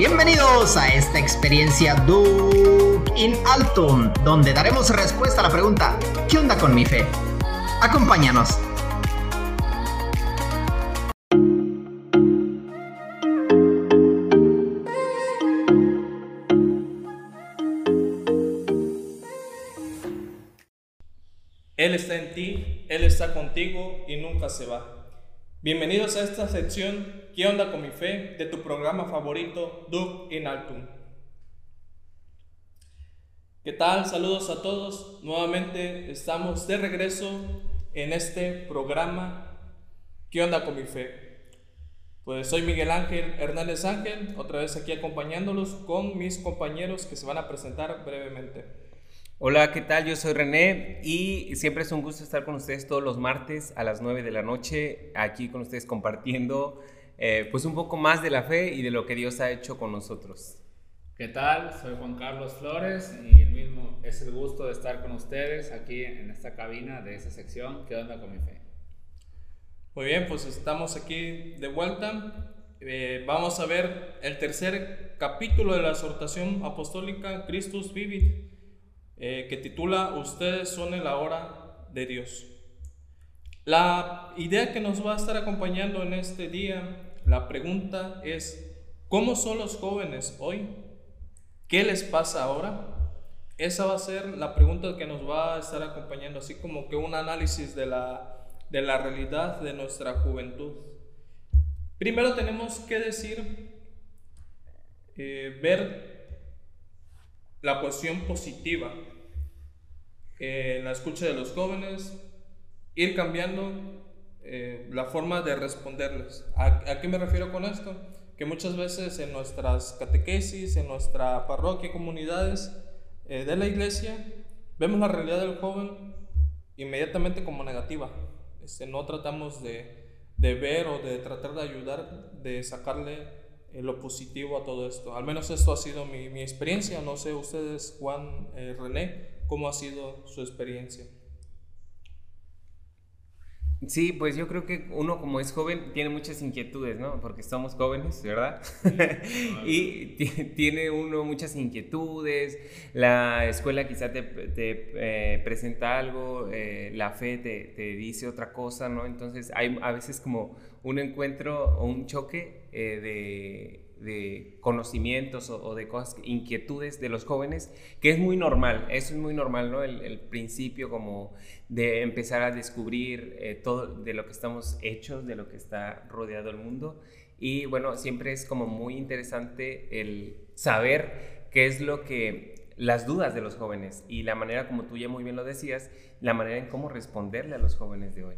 Bienvenidos a esta experiencia Duke in Altum, donde daremos respuesta a la pregunta ¿qué onda con mi fe? Acompáñanos. Él está en ti, Él está contigo y nunca se va. Bienvenidos a esta sección ¿Qué onda con mi fe? de tu programa favorito Duke in Altum. ¿Qué tal? Saludos a todos. Nuevamente estamos de regreso en este programa ¿Qué onda con mi fe? Pues soy Miguel Ángel Hernández Ángel, otra vez aquí acompañándolos con mis compañeros que se van a presentar brevemente. Hola, ¿qué tal? Yo soy René y siempre es un gusto estar con ustedes todos los martes a las 9 de la noche, aquí con ustedes compartiendo eh, pues un poco más de la fe y de lo que Dios ha hecho con nosotros. ¿Qué tal? Soy Juan Carlos Flores y el mismo es el gusto de estar con ustedes aquí en esta cabina de esta sección ¿Qué onda con mi fe? Muy bien, pues estamos aquí de vuelta. Eh, vamos a ver el tercer capítulo de la exhortación apostólica Christus Vivit eh, que titula Ustedes son el hora de Dios. La idea que nos va a estar acompañando en este día, la pregunta es, ¿cómo son los jóvenes hoy? ¿Qué les pasa ahora? Esa va a ser la pregunta que nos va a estar acompañando, así como que un análisis de la, de la realidad de nuestra juventud. Primero tenemos que decir, eh, ver la cuestión positiva en la escucha de los jóvenes, ir cambiando eh, la forma de responderles. ¿A, qué me refiero con esto? Que muchas veces en nuestras catequesis, en nuestra parroquia, comunidades eh, de la iglesia, vemos la realidad del joven inmediatamente como negativa. Este, no tratamos de ver o de tratar de ayudar, de sacarle eh, lo positivo a todo esto. Al menos esto ha sido mi, mi experiencia. No sé ustedes, Juan, René, ¿Cómo ha sido su experiencia? Sí, pues yo creo que uno como es joven tiene muchas inquietudes, ¿no? Porque somos jóvenes, ¿verdad? y tiene uno muchas inquietudes, la escuela quizá te, eh, presenta algo, eh, la fe te, dice otra cosa, ¿no? Entonces hay a veces como un encuentro o un choque eh, de conocimientos o, de cosas, inquietudes de los jóvenes, que es muy normal, es muy normal, ¿no? El, principio como de empezar a descubrir eh, todo de lo que estamos hechos, de lo que está rodeado el mundo. Y bueno, siempre es como muy interesante el saber qué es lo que, las dudas de los jóvenes y la manera como tú ya muy bien lo decías, la manera en cómo responderle a los jóvenes de hoy.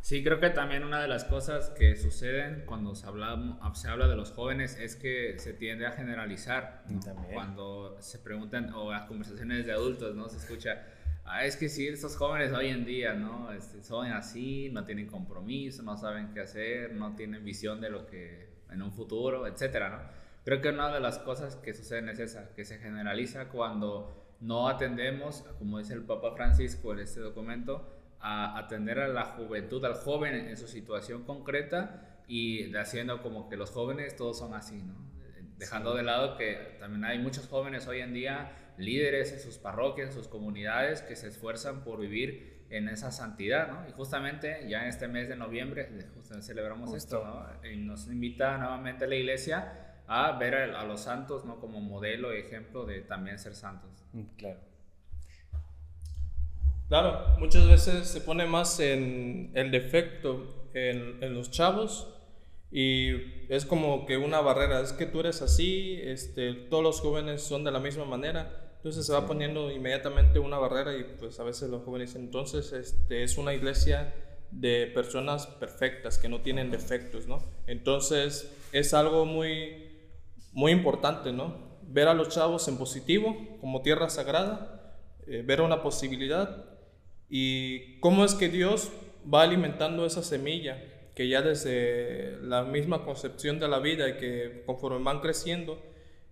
Sí, creo que también una de las cosas que suceden cuando se habla, se habla de los jóvenes es que se tiende a generalizar. Cuando se preguntan, o las conversaciones de adultos, ¿no? Se escucha, ah, es que sí, estos jóvenes hoy en día, ¿no? Este, son así, no tienen compromiso, no saben qué hacer, no tienen visión de lo que en un futuro, etcétera, ¿no? Creo que una de las cosas que suceden es esa, que se generaliza cuando no atendemos, como dice el Papa Francisco en este documento, a atender a la juventud, al joven en su situación concreta y haciendo como que los jóvenes todos son así, ¿no? Dejando de lado que también hay muchos jóvenes hoy en día, líderes en sus parroquias, en sus comunidades, que se esfuerzan por vivir en esa santidad, ¿no? Y justamente ya en este mes de noviembre celebramos esto, ¿no? Y nos invita nuevamente a la iglesia a ver a, a, los santos, ¿no? Como modelo y ejemplo de también ser santos. Mm, claro. Claro, muchas veces se pone más en el defecto en, en, los chavos y es como que una barrera, es que tú eres así, este, todos los jóvenes son de la misma manera, entonces se va poniendo inmediatamente una barrera y pues a veces los jóvenes dicen, entonces este, es una iglesia de personas perfectas que no tienen defectos, ¿no? Entonces es algo muy, muy importante, ¿no? Ver a los chavos en positivo, como tierra sagrada, eh, ver una posibilidad y cómo es que Dios va alimentando esa semilla que ya desde la misma concepción de la vida y que conforme van creciendo,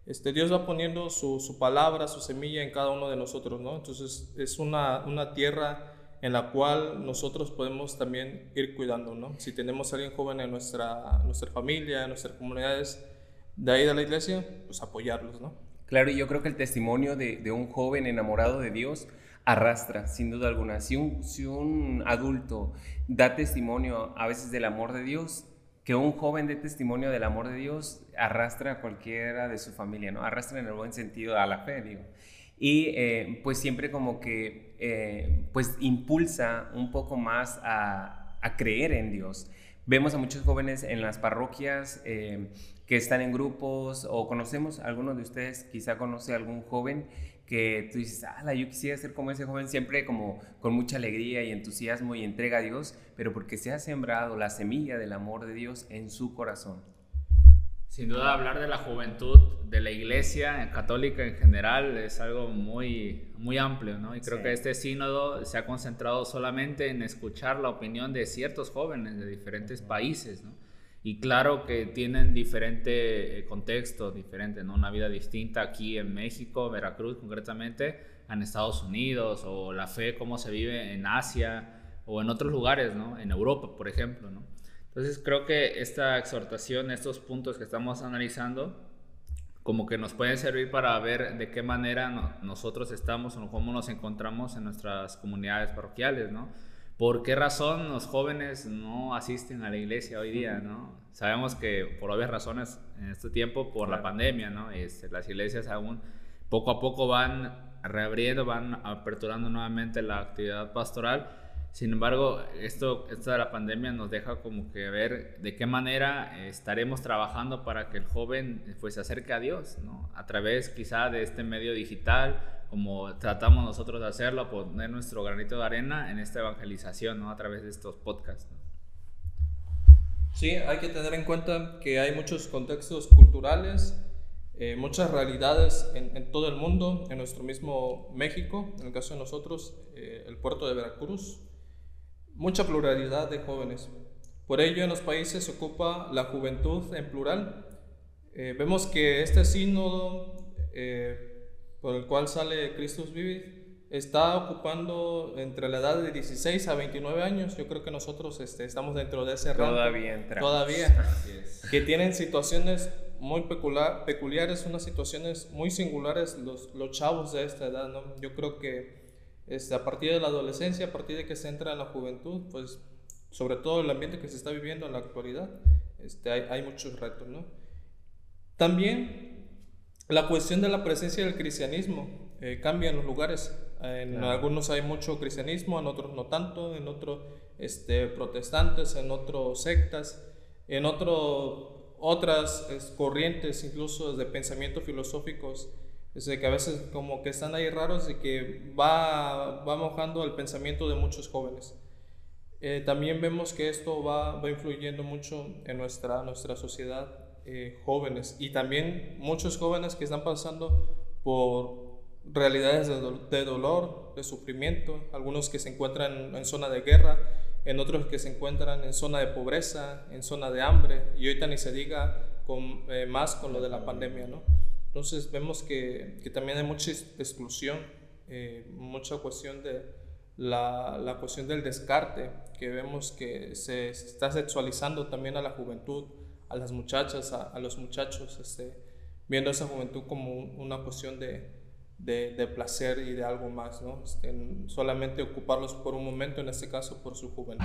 este, Dios va poniendo su, su, palabra, su semilla en cada uno de nosotros, ¿no? Entonces es una, una, tierra en la cual nosotros podemos también ir cuidando, ¿no? Si tenemos a alguien joven en nuestra, nuestra familia, en nuestras comunidades, de ahí de la iglesia, pues apoyarlos, ¿no? Claro, y yo creo que el testimonio de, de un joven enamorado de Dios arrastra, sin duda alguna. Si un, si un adulto da testimonio a veces del amor de Dios, que un joven dé testimonio del amor de Dios arrastra a cualquiera de su familia, ¿no? Arrastra en el buen sentido a la fe, digo. Y eh, pues siempre como que eh, pues impulsa un poco más a, a, creer en Dios. Vemos a muchos jóvenes en las parroquias eh, que están en grupos o conocemos, algunos de ustedes quizá conoce a algún joven que tú dices, ala, yo quisiera ser como ese joven, siempre como con mucha alegría y entusiasmo y entrega a Dios, pero porque se ha sembrado la semilla del amor de Dios en su corazón. Sin duda hablar de la juventud de la iglesia católica en general es algo muy, muy amplio, ¿no? Y creo que este sínodo se ha concentrado solamente en escuchar la opinión de ciertos jóvenes de diferentes países, ¿no? Y claro que tienen diferente eh, contexto, diferente, ¿no? Una vida distinta aquí en México, Veracruz concretamente, en Estados Unidos, o la fe, cómo se vive en Asia, o en otros lugares, ¿no? En Europa, por ejemplo, ¿no? Entonces creo que esta exhortación, estos puntos que estamos analizando, como que nos pueden servir para ver de qué manera nosotros estamos o cómo nos encontramos en nuestras comunidades parroquiales, ¿no? ¿Por qué razón los jóvenes no asisten a la iglesia hoy día, no? Sabemos que por obvias razones en este tiempo, por la pandemia, ¿no? Este, las iglesias aún poco a poco van reabriendo, van aperturando nuevamente la actividad pastoral. Sin embargo, esto, esto de la pandemia nos deja como que ver de qué manera estaremos trabajando para que el joven pues, se acerque a Dios, ¿no? A través quizá de este medio digital, como tratamos nosotros de hacerlo, poner nuestro granito de arena en esta evangelización, ¿no? A través de estos podcasts. Sí, hay que tener en cuenta que hay muchos contextos culturales, eh, muchas realidades en, todo el mundo, en nuestro mismo México, en el caso de nosotros, eh, el puerto de Veracruz, mucha pluralidad de jóvenes. Por ello, en los países se ocupa la juventud en plural. Eh, vemos que este sínodo por el cual sale Christus Vivit, está ocupando entre la edad de 16 a 29 años. Yo creo que nosotros este, estamos dentro de ese rango. Todavía entramos. Todavía. que tienen situaciones muy peculiar, peculiares, unas situaciones muy singulares los, los chavos de esta edad. ¿no? Yo creo que este, a partir de la adolescencia, a partir de que se entra en la juventud, pues sobre todo el ambiente que se está viviendo en la actualidad, este, hay, hay muchos retos. ¿no? También la cuestión de la presencia del cristianismo eh, cambia en los lugares. En algunos hay mucho cristianismo, en otros no tanto, en otros este, protestantes, en otros sectas, en otro, otras corrientes incluso de pensamientos filosóficos, desde que a veces como que están ahí raros y que va, va mojando el pensamiento de muchos jóvenes. Eh, también vemos que esto va, va influyendo mucho en nuestra, nuestra sociedad eh, jóvenes y también muchos jóvenes que están pasando por realidades de, dolor, de sufrimiento, algunos que se encuentran en, zona de guerra, en otros que se encuentran en zona de pobreza, en zona de hambre, y ahorita ni se diga eh, más con lo de la pandemia, ¿no? Entonces vemos que, también hay mucha exclusión, eh, mucha cuestión de la, cuestión del descarte, que vemos que se está sexualizando también a la juventud, a las muchachas, a, los muchachos, este, viendo esa juventud como una cuestión de, de, placer y de algo más, ¿no? Este, solamente ocuparlos por un momento, en este caso por su juventud.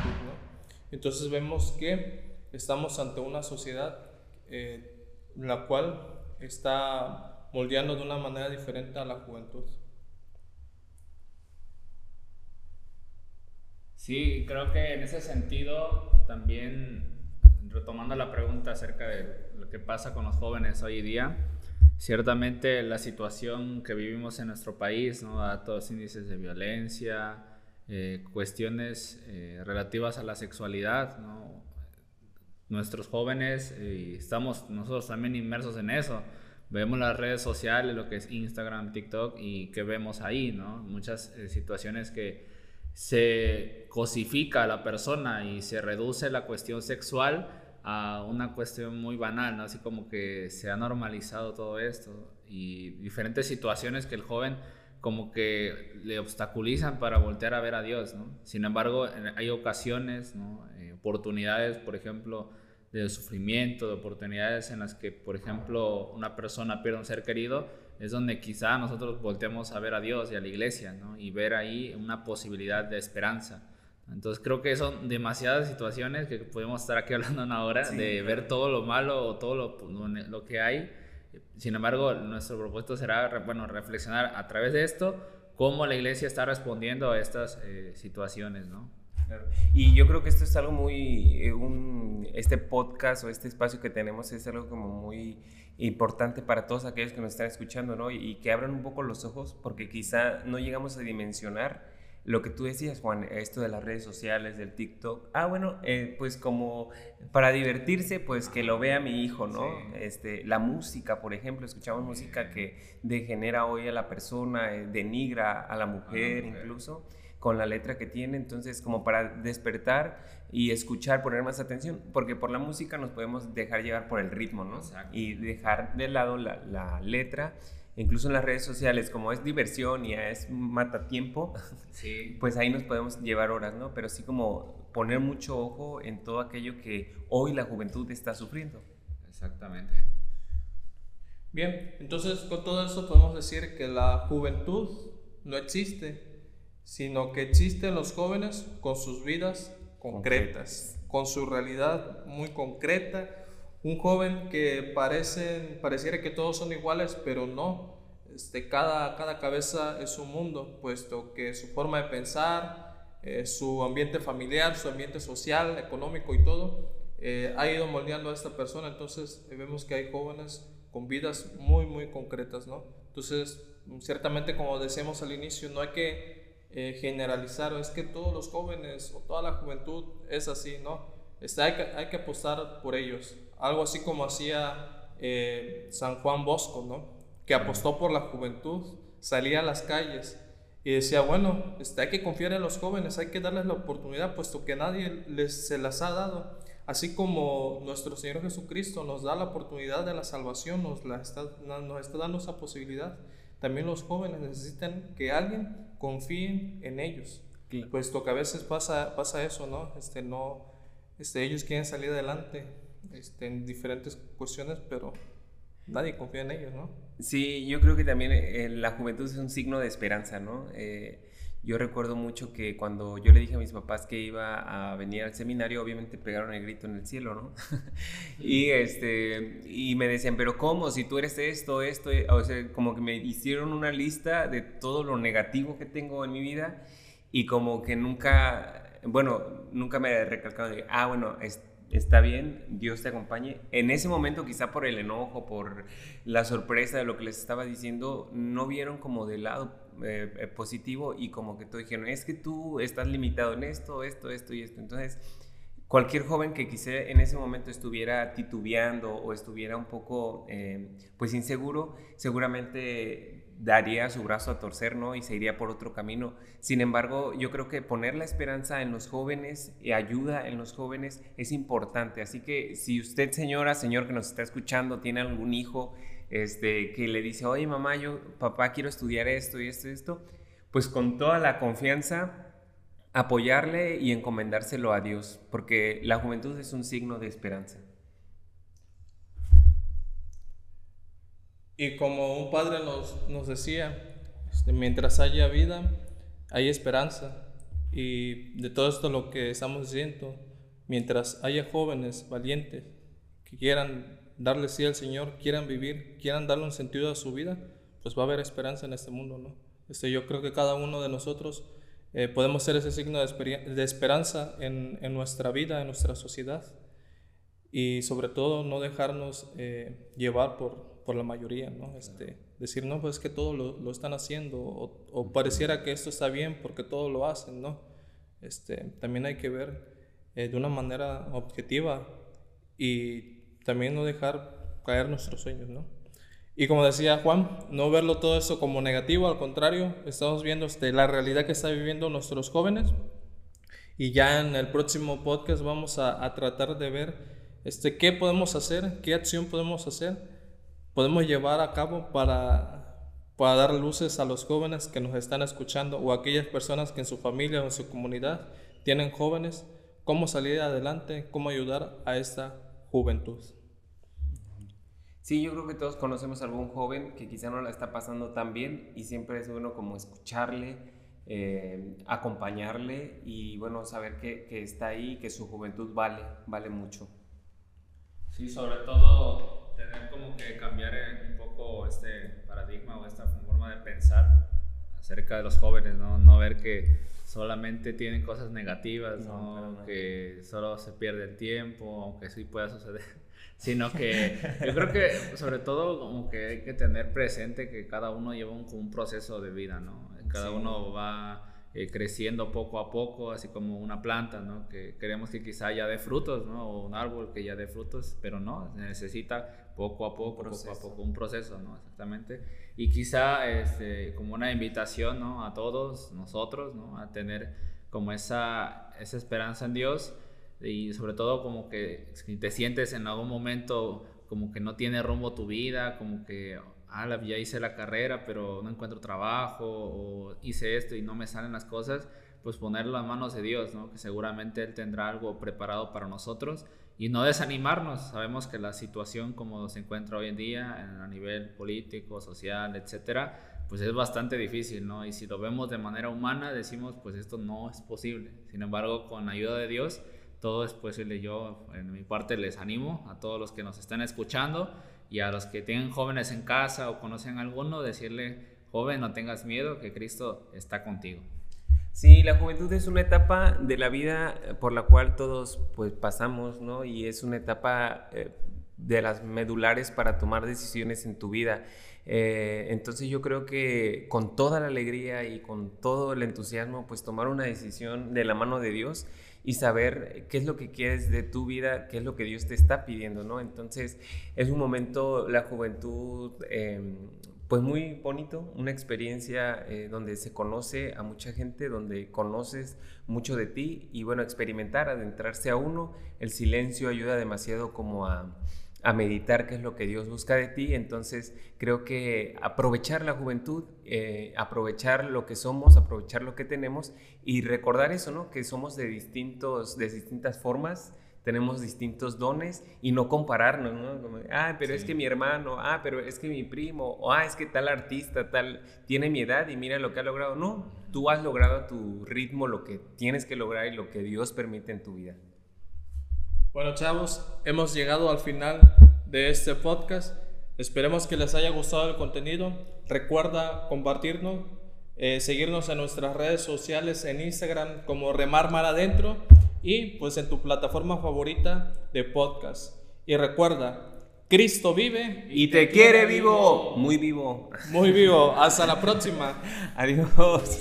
Entonces vemos que estamos ante una sociedad eh, la cual está moldeando de una manera diferente a la juventud. Sí, creo que en ese sentido también retomando la pregunta acerca de lo que pasa con los jóvenes hoy día, ciertamente la situación que vivimos en nuestro país, ¿no? datos índices de violencia, eh, cuestiones eh, relativas a la sexualidad, ¿no? nuestros jóvenes, y estamos nosotros también inmersos en eso, vemos las redes sociales, lo que es Instagram, TikTok, y que vemos ahí, ¿no? Muchas eh, situaciones que se cosifica a la persona y se reduce la cuestión sexual a una cuestión muy banal. Así como que se ha normalizado todo esto y diferentes situaciones que el joven como que le obstaculizan para voltear a ver a Dios, ¿no? Sin embargo, hay ocasiones, ¿no? Eh, oportunidades, por ejemplo, de sufrimiento, de oportunidades en las que, por ejemplo, una persona pierde un ser querido, es donde quizá nosotros volteemos a ver a Dios y a la iglesia, ¿no? Y ver ahí una posibilidad de esperanza. Entonces creo que son demasiadas situaciones que podemos estar aquí hablando una hora, de ver todo lo malo o todo lo, lo, que hay. Sin embargo, nuestro propósito será, bueno, reflexionar a través de esto cómo la iglesia está respondiendo a estas eh, situaciones, ¿no? Y yo creo que esto es algo muy, eh, un, este podcast o este espacio que tenemos es algo como muy importante para todos aquellos que nos están escuchando, ¿no? Y, que abran un poco los ojos porque quizá no llegamos a dimensionar lo que tú decías, Juan, esto de las redes sociales, del TikTok. Ah, bueno, eh, pues como para divertirse, pues que lo vea mi hijo, ¿no? Este, la música, por ejemplo, escuchamos música que degenera hoy a la persona, eh, denigra a la mujer, incluso con la letra que tiene, entonces como para despertar y escuchar, poner más atención, porque por la música nos podemos dejar llevar por el ritmo, ¿no? Y dejar de lado la, la, letra, incluso en las redes sociales, como es diversión y es mata tiempo, sí. pues ahí nos podemos llevar horas, ¿no? Pero sí como poner mucho ojo en todo aquello que hoy la juventud está sufriendo. Exactamente. Bien, entonces con todo eso podemos decir que la juventud no existe, sino que existen los jóvenes con sus vidas concretas, con su realidad muy concreta. Un joven que parecen, pareciera que todos son iguales, pero no. Este, cada, cada cabeza es un mundo, puesto que su forma de pensar, eh, su ambiente familiar, su ambiente social, económico y todo, eh, ha ido moldeando a esta persona. Entonces vemos que hay jóvenes con vidas muy, muy concretas, ¿no? Entonces, ciertamente, como decíamos al inicio, no hay que eh, generalizar, es que todos los jóvenes o toda la juventud es así, ¿no? Está, hay, que, hay que apostar por ellos. Algo así como hacía eh, San Juan Bosco, ¿no? Que apostó por la juventud, salía a las calles y decía, bueno, este, hay que confiar en los jóvenes, hay que darles la oportunidad, puesto que nadie les, se las ha dado. Así como nuestro Señor Jesucristo nos da la oportunidad de la salvación, nos, la está, nos está dando esa posibilidad. También los jóvenes necesitan que alguien confíe en ellos. Puesto que a veces pasa, pasa eso, ¿no? Este, no este, ellos quieren salir adelante este, en diferentes cuestiones, pero nadie confía en ellos, ¿no? Sí, yo creo que también eh, la juventud es un signo de esperanza, ¿no? Eh, yo recuerdo mucho que cuando yo le dije a mis papás que iba a venir al seminario, obviamente pegaron el grito en el cielo, ¿no? y, este, y me decían, pero ¿cómo? Si tú eres esto, esto, o sea, como que me hicieron una lista de todo lo negativo que tengo en mi vida y como que nunca, bueno, nunca me recalcado de, ah, bueno, está bien, Dios te acompañe. En ese momento, quizá por el enojo, por la sorpresa de lo que les estaba diciendo, no vieron como de lado eh, eh, positivo y como que todos dijeron, es que tú estás limitado en esto, esto, esto y esto. Entonces, cualquier joven que quizá en ese momento estuviera titubeando o estuviera un poco eh, pues inseguro, seguramente daría su brazo a torcer, ¿no? Y se iría por otro camino. Sin embargo, yo creo que poner la esperanza en los jóvenes y ayuda en los jóvenes es importante. Así que si usted, señora, señor que nos está escuchando, tiene algún hijo este, que le dice, oye mamá, yo, papá, quiero estudiar esto y esto y esto, pues con toda la confianza apoyarle y encomendárselo a Dios, porque la juventud es un signo de esperanza. Y como un padre nos, decía, este, mientras haya vida, hay esperanza. Y de todo esto lo que estamos diciendo, mientras haya jóvenes valientes que quieran darle sí al Señor, quieran vivir, quieran darle un sentido a su vida, pues va a haber esperanza en este mundo, ¿no? Este, yo creo que cada uno de nosotros eh, podemos ser ese signo de, esperanza en, en, nuestra vida, en nuestra sociedad, y sobre todo no dejarnos eh, llevar por, por, la mayoría, ¿no? Este, decir, no, pues que todo lo, lo están haciendo, o, o, pareciera que esto está bien porque todo lo hacen, ¿no? Este, también hay que ver eh, de una manera objetiva y también no dejar caer nuestros sueños, ¿no? Y como decía Juan, no verlo todo eso como negativo, al contrario, estamos viendo este, la realidad que están viviendo nuestros jóvenes y ya en el próximo podcast vamos a, tratar de ver este, qué podemos hacer, qué acción podemos hacer, podemos llevar a cabo para, para dar luces a los jóvenes que nos están escuchando o aquellas personas que en su familia o en su comunidad tienen jóvenes, cómo salir adelante, cómo ayudar a esta juventud. Sí, yo creo que todos conocemos a algún joven que quizá no la está pasando tan bien y siempre es bueno como escucharle, eh, acompañarle y bueno, saber que, que, está ahí, que su juventud vale, vale mucho. Sí, sobre todo tener como que cambiar un poco este paradigma o esta forma de pensar acerca de los jóvenes, no, no ver que solamente tienen cosas negativas, no, que solo se pierde el tiempo, aunque sí pueda suceder, sino que yo creo que sobre todo como que hay que tener presente que cada uno lleva un, un proceso de vida, ¿no? Cada uno va eh, creciendo poco a poco, así como una planta, ¿no? Que queremos que quizá ya dé frutos, ¿no? O un árbol que ya dé frutos, pero no, necesita poco a poco, poco a poco, un proceso, ¿no? Exactamente. Y quizá este, como una invitación, ¿no? A todos nosotros, ¿no? A tener como esa, esa esperanza en Dios y sobre todo como que si te sientes en algún momento como que no tiene rumbo tu vida, como que ah, ya hice la carrera, pero no encuentro trabajo, o hice esto y no me salen las cosas, pues ponerlo en manos de Dios, ¿no? que seguramente Él tendrá algo preparado para nosotros y no desanimarnos. Sabemos que la situación como se encuentra hoy en día a nivel político, social, etcétera, pues es bastante difícil, ¿no? Y si lo vemos de manera humana, decimos, pues esto no es posible. Sin embargo, con la ayuda de Dios, todo es posible. Yo, en mi parte, les animo a todos los que nos están escuchando y a los que tienen jóvenes en casa o conocen a alguno, decirle, joven, no tengas miedo, que Cristo está contigo. Sí, la juventud es una etapa de la vida por la cual todos pues pasamos, ¿no? Y es una etapa eh, de las medulares para tomar decisiones en tu vida. Eh, entonces yo creo que con toda la alegría y con todo el entusiasmo, pues tomar una decisión de la mano de Dios y saber qué es lo que quieres de tu vida, qué es lo que Dios te está pidiendo, ¿no? Entonces es un momento, la juventud, em, pues muy bonito, una experiencia eh, donde se conoce a mucha gente, donde conoces mucho de ti y bueno, experimentar, adentrarse a uno, el silencio ayuda demasiado como a a meditar qué es lo que Dios busca de ti. Entonces creo que aprovechar la juventud, eh, aprovechar lo que somos, aprovechar lo que tenemos y recordar eso, ¿no? Que somos de, distintos, de distintas formas, tenemos distintos dones y no compararnos, ¿no? Como, ah, pero es que mi hermano, ah, pero es que mi primo, o ah, es que tal artista, tal, tiene mi edad y mira lo que ha logrado. No, tú has logrado a tu ritmo lo que tienes que lograr y lo que Dios permite en tu vida. Bueno, chavos, hemos llegado al final de este podcast. Esperemos que les haya gustado el contenido. Recuerda compartirnos, eh, seguirnos en nuestras redes sociales en Instagram como Remar Mar Adentro y pues en tu plataforma favorita de podcast. Y recuerda, Cristo vive y, te, quiere vivo. Muy vivo. Muy vivo. Hasta la próxima. Adiós.